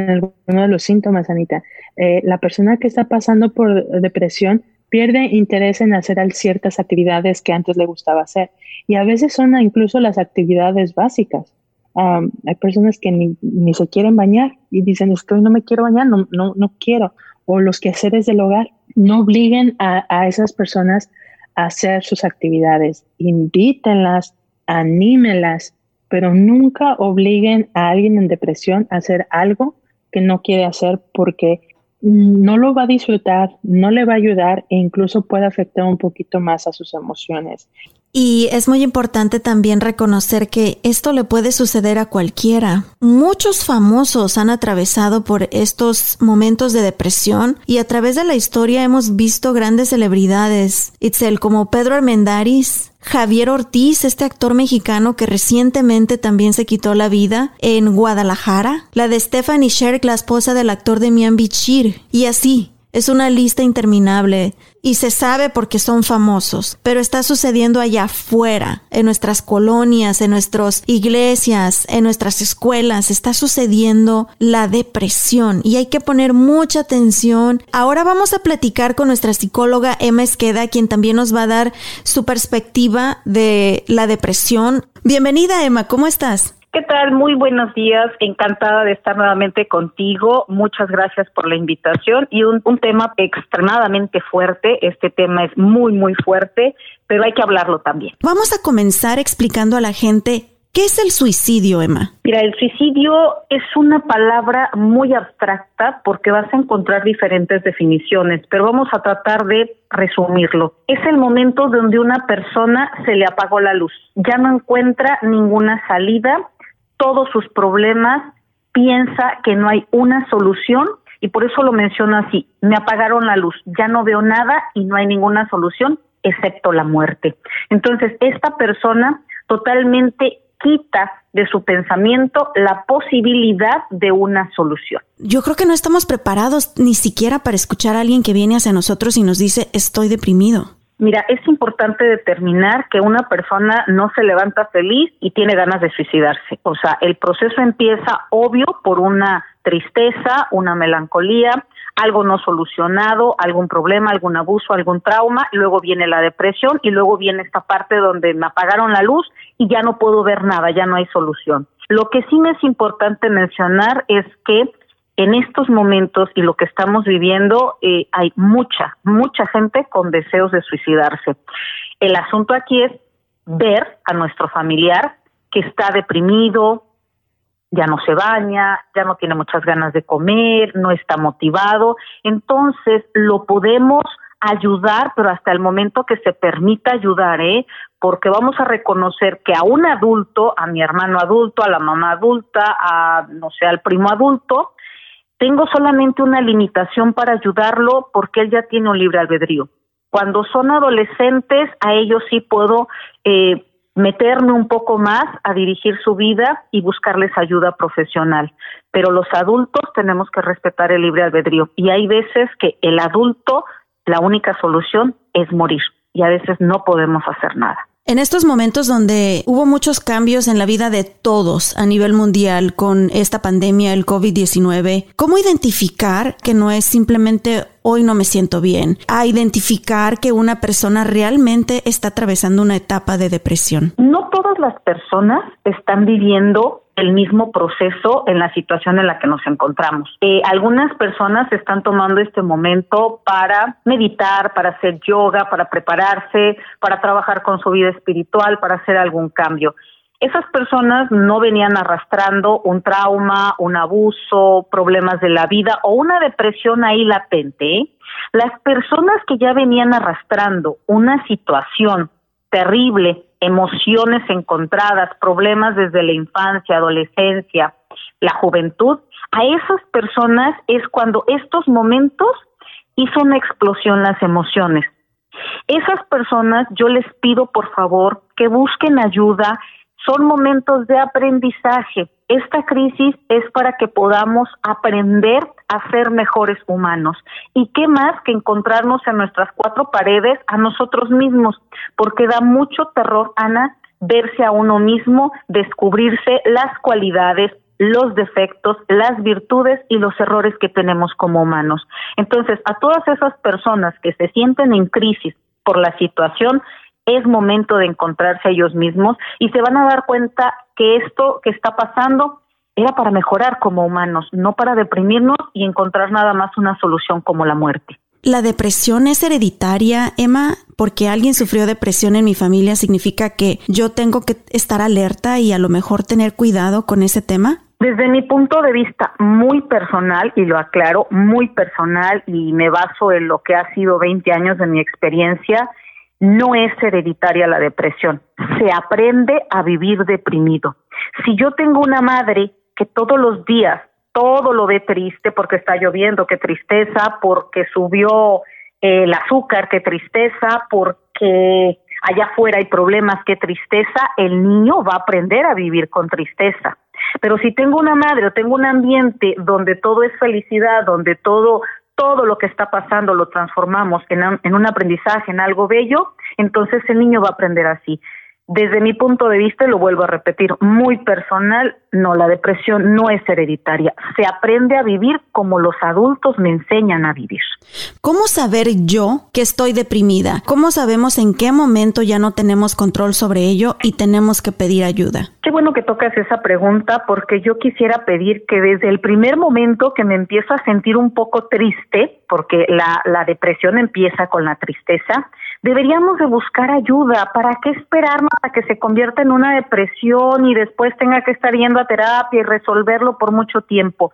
uno de los síntomas, Anita, eh, la persona que está pasando por depresión pierde interés en hacer ciertas actividades que antes le gustaba hacer. Y a veces son incluso las actividades básicas. hay personas que ni, ni, se quieren bañar y dicen, es que hoy no me quiero bañar, no, no, no quiero. O los quehaceres del hogar. No obliguen a, a esas personas a hacer sus actividades. Invítenlas, anímenlas, pero nunca obliguen a alguien en depresión a hacer algo que no quiere hacer porque no lo va a disfrutar, no le va a ayudar e incluso puede afectar un poquito más a sus emociones. Y es muy importante también reconocer que esto le puede suceder a cualquiera. Muchos famosos han atravesado por estos momentos de depresión y a través de la historia hemos visto grandes celebridades, Itzel, como Pedro Armendáriz, Javier Ortiz, este actor mexicano que recientemente también se quitó la vida en Guadalajara, la de Stephanie Sherk, la esposa del actor de Mian Bichir, y así, es una lista interminable y se sabe porque son famosos, pero está sucediendo allá afuera, en nuestras colonias, en nuestras iglesias, en nuestras escuelas, está sucediendo la depresión y hay que poner mucha atención. Ahora vamos a platicar con nuestra psicóloga Emma Esqueda, quien también nos va a dar su perspectiva de la depresión. Bienvenida Emma, ¿cómo estás? ¿Qué tal? Muy buenos días. Encantada de estar nuevamente contigo. Muchas gracias por la invitación y un, tema extremadamente fuerte. Este tema es muy, muy fuerte, pero hay que hablarlo también. Vamos a comenzar explicando a la gente ¿Qué es el suicidio, Emma? Mira, el suicidio es una palabra muy abstracta porque vas a encontrar diferentes definiciones, pero vamos a tratar de resumirlo. Es el momento donde una persona se le apagó la luz, ya no encuentra ninguna salida todos sus problemas, piensa que no hay una solución y por eso lo menciono así, me apagaron la luz, ya no veo nada y no hay ninguna solución excepto la muerte. Entonces, esta persona totalmente quita de su pensamiento la posibilidad de una solución. Yo creo que no estamos preparados ni siquiera para escuchar a alguien que viene hacia nosotros y nos dice estoy deprimido. Mira, es importante determinar que una persona no se levanta feliz y tiene ganas de suicidarse. O sea, el proceso empieza obvio por una tristeza, una melancolía, algo no solucionado, algún problema, algún abuso, algún trauma, luego viene la depresión y luego viene esta parte donde me apagaron la luz y ya no puedo ver nada, ya no hay solución. Lo que sí me es importante mencionar es que en estos momentos y lo que estamos viviendo, eh, hay mucha, mucha gente con deseos de suicidarse. El asunto aquí es ver a nuestro familiar que está deprimido, ya no se baña, ya no tiene muchas ganas de comer, no está motivado. Entonces, lo podemos ayudar, pero hasta el momento que se permita ayudar, ¿eh? Porque vamos a reconocer que a un adulto, a mi hermano adulto, a la mamá adulta, a, no sé, al primo adulto, tengo solamente una limitación para ayudarlo porque él ya tiene un libre albedrío. Cuando son adolescentes, a ellos sí puedo eh, meterme un poco más a dirigir su vida y buscarles ayuda profesional. Pero los adultos tenemos que respetar el libre albedrío y hay veces que el adulto, la única solución es morir y a veces no podemos hacer nada. En estos momentos donde hubo muchos cambios en la vida de todos a nivel mundial con esta pandemia, el COVID-19, ¿cómo identificar que no es simplemente hoy no me siento bien, a identificar que una persona realmente está atravesando una etapa de depresión? No todas las personas están viviendo el mismo proceso en la situación en la que nos encontramos. Eh, algunas personas están tomando este momento para meditar, para hacer yoga, para prepararse, para trabajar con su vida espiritual, para hacer algún cambio. Esas personas no venían arrastrando un trauma, un abuso, problemas de la vida o una depresión ahí latente. ¿eh? Las personas que ya venían arrastrando una situación terrible emociones encontradas, problemas desde la infancia, adolescencia, la juventud, a esas personas es cuando estos momentos hizo una explosión las emociones. Esas personas yo les pido por favor que busquen ayuda, son momentos de aprendizaje. Esta crisis es para que podamos aprender a ser mejores humanos. ¿Y qué más que encontrarnos en nuestras cuatro paredes a nosotros mismos? Porque da mucho terror, Ana, verse a uno mismo, descubrirse las cualidades, los defectos, las virtudes y los errores que tenemos como humanos. Entonces, a todas esas personas que se sienten en crisis por la situación, es momento de encontrarse a ellos mismos y se van a dar cuenta que esto que está pasando era para mejorar como humanos, no para deprimirnos y encontrar nada más una solución como la muerte. ¿La depresión es hereditaria, Emma? Porque alguien sufrió depresión en mi familia significa que yo tengo que estar alerta y a lo mejor tener cuidado con ese tema. Desde mi punto de vista muy personal, y lo aclaro, muy personal, y me baso en lo que ha sido 20 años de mi experiencia, no es hereditaria la depresión, se aprende a vivir deprimido. Si yo tengo una madre que todos los días todo lo ve triste porque está lloviendo, qué tristeza, porque subió el azúcar, qué tristeza, porque allá afuera hay problemas, qué tristeza, el niño va a aprender a vivir con tristeza. Pero si tengo una madre o tengo un ambiente donde todo es felicidad, donde todo todo lo que está pasando lo transformamos en en un aprendizaje, en algo bello, entonces el niño va a aprender así. Desde mi punto de vista, y lo vuelvo a repetir, muy personal, no, la depresión no es hereditaria. Se aprende a vivir como los adultos me enseñan a vivir. ¿Cómo saber yo que estoy deprimida? ¿Cómo sabemos en qué momento ya no tenemos control sobre ello y tenemos que pedir ayuda? Qué bueno que tocas esa pregunta porque yo quisiera pedir que desde el primer momento que me empiezo a sentir un poco triste, porque la, la depresión empieza con la tristeza, deberíamos de buscar ayuda. ¿Para qué esperarnos a que se convierta en una depresión y después tenga que estar yendo a terapia y resolverlo por mucho tiempo?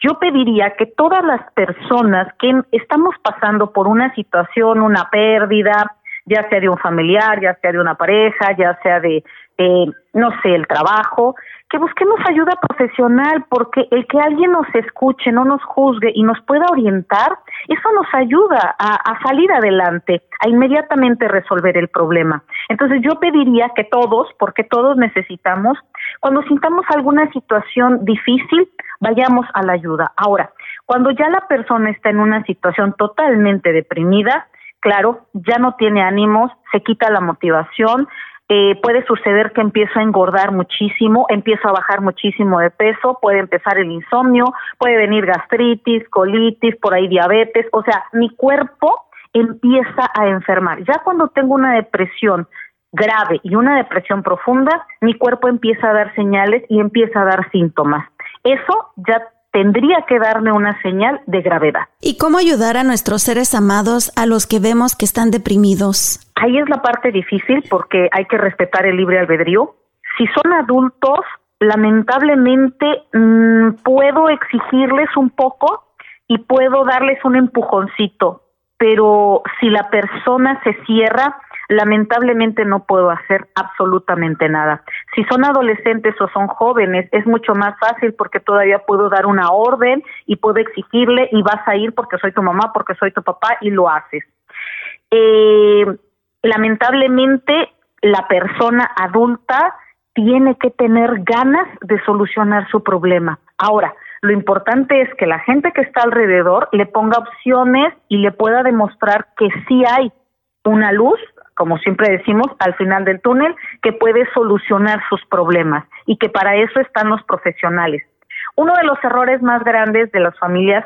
Yo pediría que todas las personas que estamos pasando por una situación, una pérdida, ya sea de un familiar, ya sea de una pareja, ya sea de, eh, no sé, el trabajo, que busquemos ayuda profesional, porque el que alguien nos escuche, no nos juzgue y nos pueda orientar, eso nos ayuda a, salir adelante, a inmediatamente resolver el problema. Entonces yo pediría que todos, porque todos necesitamos, cuando sintamos alguna situación difícil, vayamos a la ayuda. Ahora, cuando ya la persona está en una situación totalmente deprimida, claro, ya no tiene ánimos, se quita la motivación, eh, puede suceder que empiezo a engordar muchísimo, empiezo a bajar muchísimo de peso, puede empezar el insomnio, puede venir gastritis, colitis, por ahí diabetes, o sea, mi cuerpo empieza a enfermar. Ya cuando tengo una depresión grave y una depresión profunda, mi cuerpo empieza a dar señales y empieza a dar síntomas. Eso ya tendría que darme una señal de gravedad. ¿Y cómo ayudar a nuestros seres amados a los que vemos que están deprimidos? Ahí es la parte difícil porque hay que respetar el libre albedrío. Si son adultos, lamentablemente mm, puedo exigirles un poco y puedo darles un empujoncito, pero si la persona se cierra, lamentablemente no puedo hacer absolutamente nada. Si son adolescentes o son jóvenes, es mucho más fácil porque todavía puedo dar una orden y puedo exigirle y vas a ir porque soy tu mamá, porque soy tu papá y lo haces. Eh, lamentablemente, la persona adulta tiene que tener ganas de solucionar su problema. Ahora, lo importante es que la gente que está alrededor le ponga opciones y le pueda demostrar que sí hay una luz como siempre decimos, al final del túnel, que puede solucionar sus problemas y que para eso están los profesionales. Uno de los errores más grandes de las familias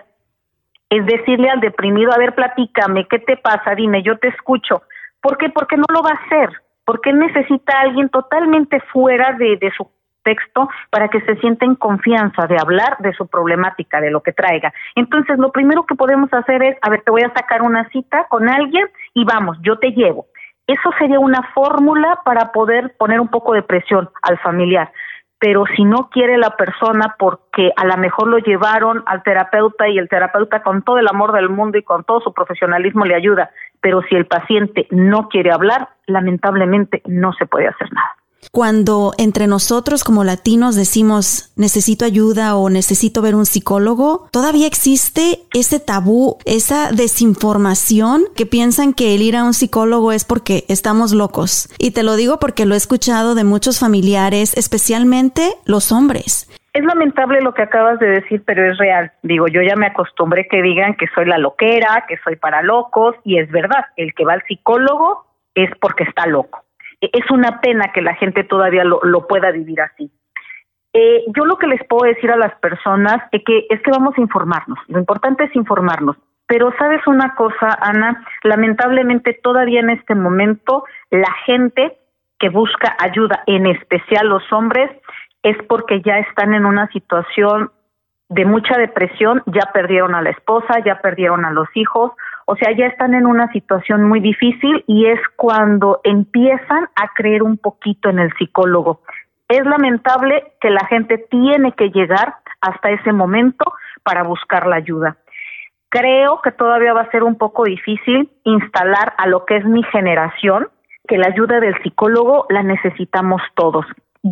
es decirle al deprimido, a ver, platícame, ¿qué te pasa? Dime, yo te escucho. ¿Por qué? Porque no lo va a hacer. Porque necesita a alguien totalmente fuera de, de su texto para que se sienta en confianza de hablar de su problemática, de lo que traiga. Entonces, lo primero que podemos hacer es, a ver, te voy a sacar una cita con alguien y vamos, yo te llevo. Eso sería una fórmula para poder poner un poco de presión al familiar. Pero si no quiere la persona porque a lo mejor lo llevaron al terapeuta y el terapeuta con todo el amor del mundo y con todo su profesionalismo le ayuda, pero si el paciente no quiere hablar, lamentablemente no se puede hacer nada. Cuando entre nosotros como latinos decimos necesito ayuda o necesito ver un psicólogo, todavía existe ese tabú, esa desinformación que piensan que el ir a un psicólogo es porque estamos locos. Y te lo digo porque lo he escuchado de muchos familiares, especialmente los hombres. Es lamentable lo que acabas de decir, pero es real. Digo, yo ya me acostumbré que digan que soy la loquera, que soy para locos, y es verdad, el que va al psicólogo es porque está loco es una pena que la gente todavía lo, pueda vivir así. Eh, yo lo que les puedo decir a las personas es que, es que vamos a informarnos. Lo importante es informarnos. Pero sabes una cosa, Ana, lamentablemente todavía en este momento la gente que busca ayuda, en especial los hombres, es porque ya están en una situación de mucha depresión, ya perdieron a la esposa, ya perdieron a los hijos o sea, ya están en una situación muy difícil y es cuando empiezan a creer un poquito en el psicólogo. Es lamentable que la gente tiene que llegar hasta ese momento para buscar la ayuda. Creo que todavía va a ser un poco difícil instalar a lo que es mi generación, que la ayuda del psicólogo la necesitamos todos.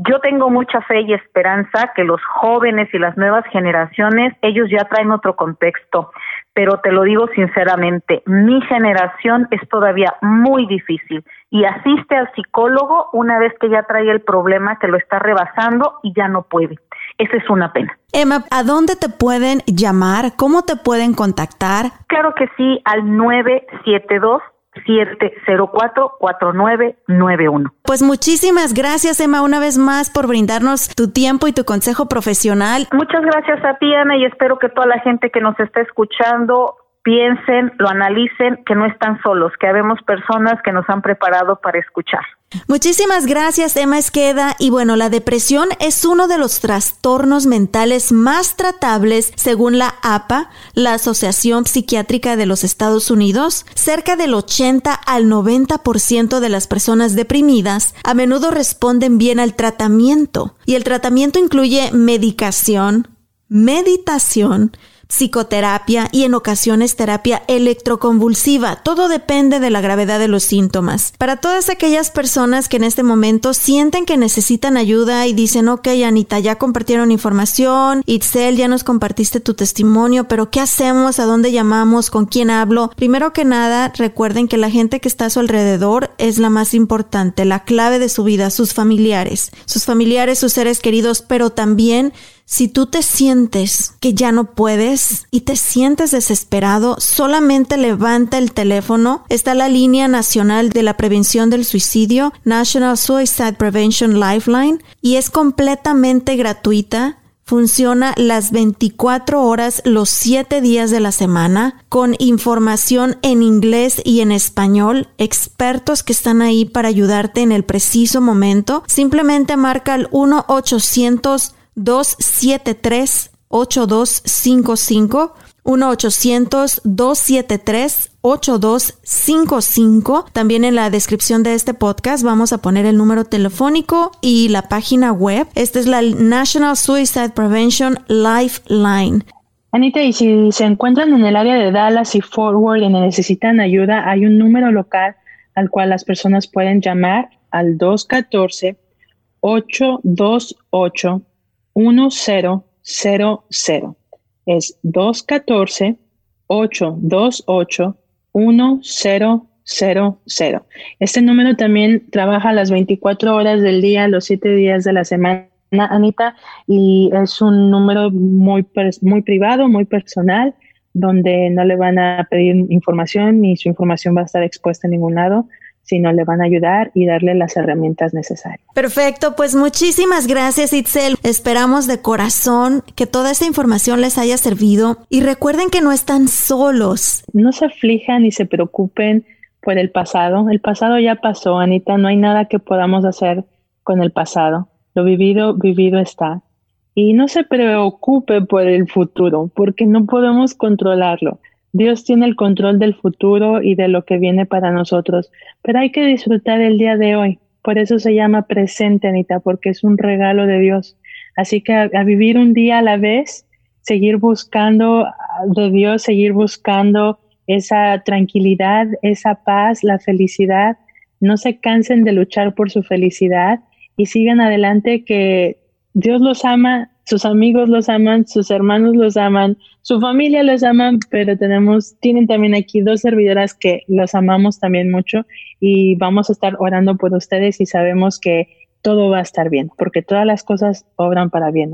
Yo tengo mucha fe y esperanza que los jóvenes y las nuevas generaciones, ellos ya traen otro contexto, pero te lo digo sinceramente, mi generación es todavía muy difícil y asiste al psicólogo una vez que ya trae el problema que lo está rebasando y ya no puede. Esa es una pena. Emma, ¿a dónde te pueden llamar? ¿Cómo te pueden contactar? Claro que sí, al 972 704-4991. Pues muchísimas gracias, Emma, una vez más por brindarnos tu tiempo y tu consejo profesional. Muchas gracias a ti, Ana, y espero que toda la gente que nos está escuchando piensen, lo analicen, que no están solos, que habemos personas que nos han preparado para escuchar. Muchísimas gracias, Emma Esqueda. Y bueno, la depresión es uno de los trastornos mentales más tratables según la APA, la Asociación Psiquiátrica de los Estados Unidos. Cerca del 80 al 90% de las personas deprimidas a menudo responden bien al tratamiento. Y el tratamiento incluye medicación, meditación, psicoterapia y en ocasiones terapia electroconvulsiva. Todo depende de la gravedad de los síntomas. Para todas aquellas personas que en este momento sienten que necesitan ayuda y dicen, ok, Anita, ya compartieron información, Itzel, ya nos compartiste tu testimonio, pero ¿qué hacemos? ¿A dónde llamamos? ¿Con quién hablo? Primero que nada, recuerden que la gente que está a su alrededor es la más importante, la clave de su vida, sus familiares, sus familiares, sus seres queridos, pero también si tú te sientes que ya no puedes y te sientes desesperado, solamente levanta el teléfono. Está la línea nacional de la prevención del suicidio, National Suicide Prevention Lifeline, y es completamente gratuita. Funciona las 24 horas los 7 días de la semana con información en inglés y en español, expertos que están ahí para ayudarte en el preciso momento. Simplemente marca el 1 800 273-8255, 1-800-273-8255. También en la descripción de este podcast vamos a poner el número telefónico y la página web. Esta es la National Suicide Prevention Lifeline. Anita, y si se encuentran en el área de Dallas y Forward y necesitan ayuda, hay un número local al cual las personas pueden llamar al 214 828 1000. Es 214-828-1000. Este número también trabaja las 24 horas del día, los 7 días de la semana, Anita, y es un número muy, muy privado, muy personal, donde no le van a pedir información ni su información va a estar expuesta en ningún lado sino le van a ayudar y darle las herramientas necesarias. Perfecto, pues muchísimas gracias Itzel. Esperamos de corazón que toda esta información les haya servido y recuerden que no están solos. No se aflijan ni se preocupen por el pasado. El pasado ya pasó, Anita, no hay nada que podamos hacer con el pasado. Lo vivido, vivido está. Y no se preocupe por el futuro, porque no podemos controlarlo. Dios tiene el control del futuro y de lo que viene para nosotros, pero hay que disfrutar el día de hoy. Por eso se llama presente, Anita, porque es un regalo de Dios. Así que a, vivir un día a la vez, seguir buscando de Dios, seguir buscando esa tranquilidad, esa paz, la felicidad. No se cansen de luchar por su felicidad y sigan adelante que Dios los ama, sus amigos los aman, sus hermanos los aman, su familia los aman, pero tenemos, tienen también aquí dos servidoras que los amamos también mucho y vamos a estar orando por ustedes y sabemos que todo va a estar bien, porque todas las cosas obran para bien.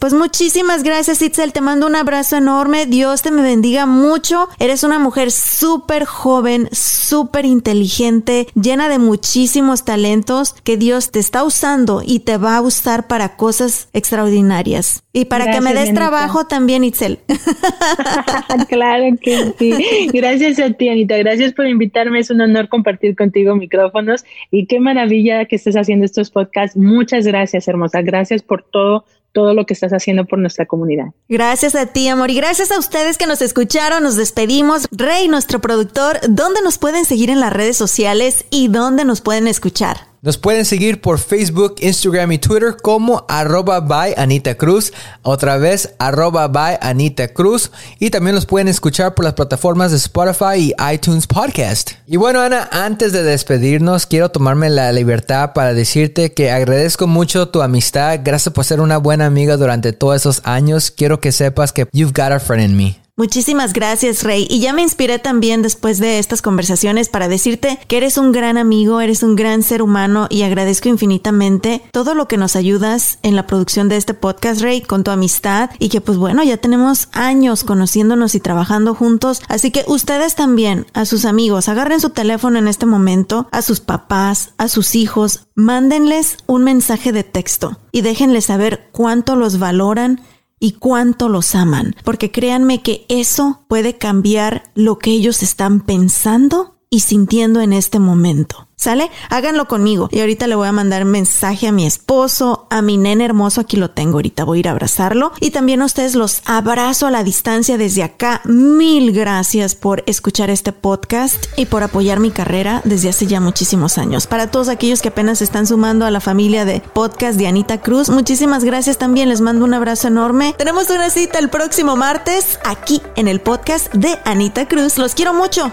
Pues muchísimas gracias, Itzel. Te mando un abrazo enorme. Dios te me bendiga mucho. Eres una mujer súper joven, súper inteligente, llena de muchísimos talentos que Dios te está usando y te va a usar para cosas extraordinarias. Y para que me des trabajo también, Itzel. claro que sí. Gracias a ti, Anita. Gracias por invitarme. Es un honor compartir contigo micrófonos. Y qué maravilla que estés haciendo estos podcasts. Muchas gracias, hermosa. Gracias por todo todo lo que estás haciendo por nuestra comunidad. Gracias a ti, amor, y gracias a ustedes que nos escucharon. Nos despedimos. Rey, nuestro productor, ¿dónde nos pueden seguir en las redes sociales y dónde nos pueden escuchar? Nos pueden seguir por Facebook, Instagram y Twitter como arroba by Anita Cruz. Otra vez, arroba by Anita Cruz. Y también los pueden escuchar por las plataformas de Spotify y iTunes Podcast. Y bueno, Ana, antes de despedirnos, quiero tomarme la libertad para decirte que agradezco mucho tu amistad. Gracias por ser una buena amiga durante todos esos años. Quiero que sepas que you've got a friend in me. Muchísimas gracias, Rey. Y ya me inspiré también después de estas conversaciones para decirte que eres un gran amigo, eres un gran ser humano y agradezco infinitamente todo lo que nos ayudas en la producción de este podcast, Rey, con tu amistad y que pues bueno, ya tenemos años conociéndonos y trabajando juntos. Así que ustedes también, a sus amigos, agarren su teléfono en este momento, a sus papás, a sus hijos, mándenles un mensaje de texto y déjenles saber cuánto los valoran y cuánto los aman, porque créanme que eso puede cambiar lo que ellos están pensando y sintiendo en este momento. ¿Sale? Háganlo conmigo. Y ahorita le voy a mandar mensaje a mi esposo, a mi nene hermoso, aquí lo tengo, ahorita voy a ir a abrazarlo. Y también a ustedes los abrazo a la distancia desde acá. Mil gracias por escuchar este podcast y por apoyar mi carrera desde hace ya muchísimos años. Para todos aquellos que apenas se están sumando a la familia de podcast de Anita Cruz, muchísimas gracias también. Les mando un abrazo enorme. Tenemos una cita el próximo martes aquí en el podcast de Anita Cruz. Los quiero mucho.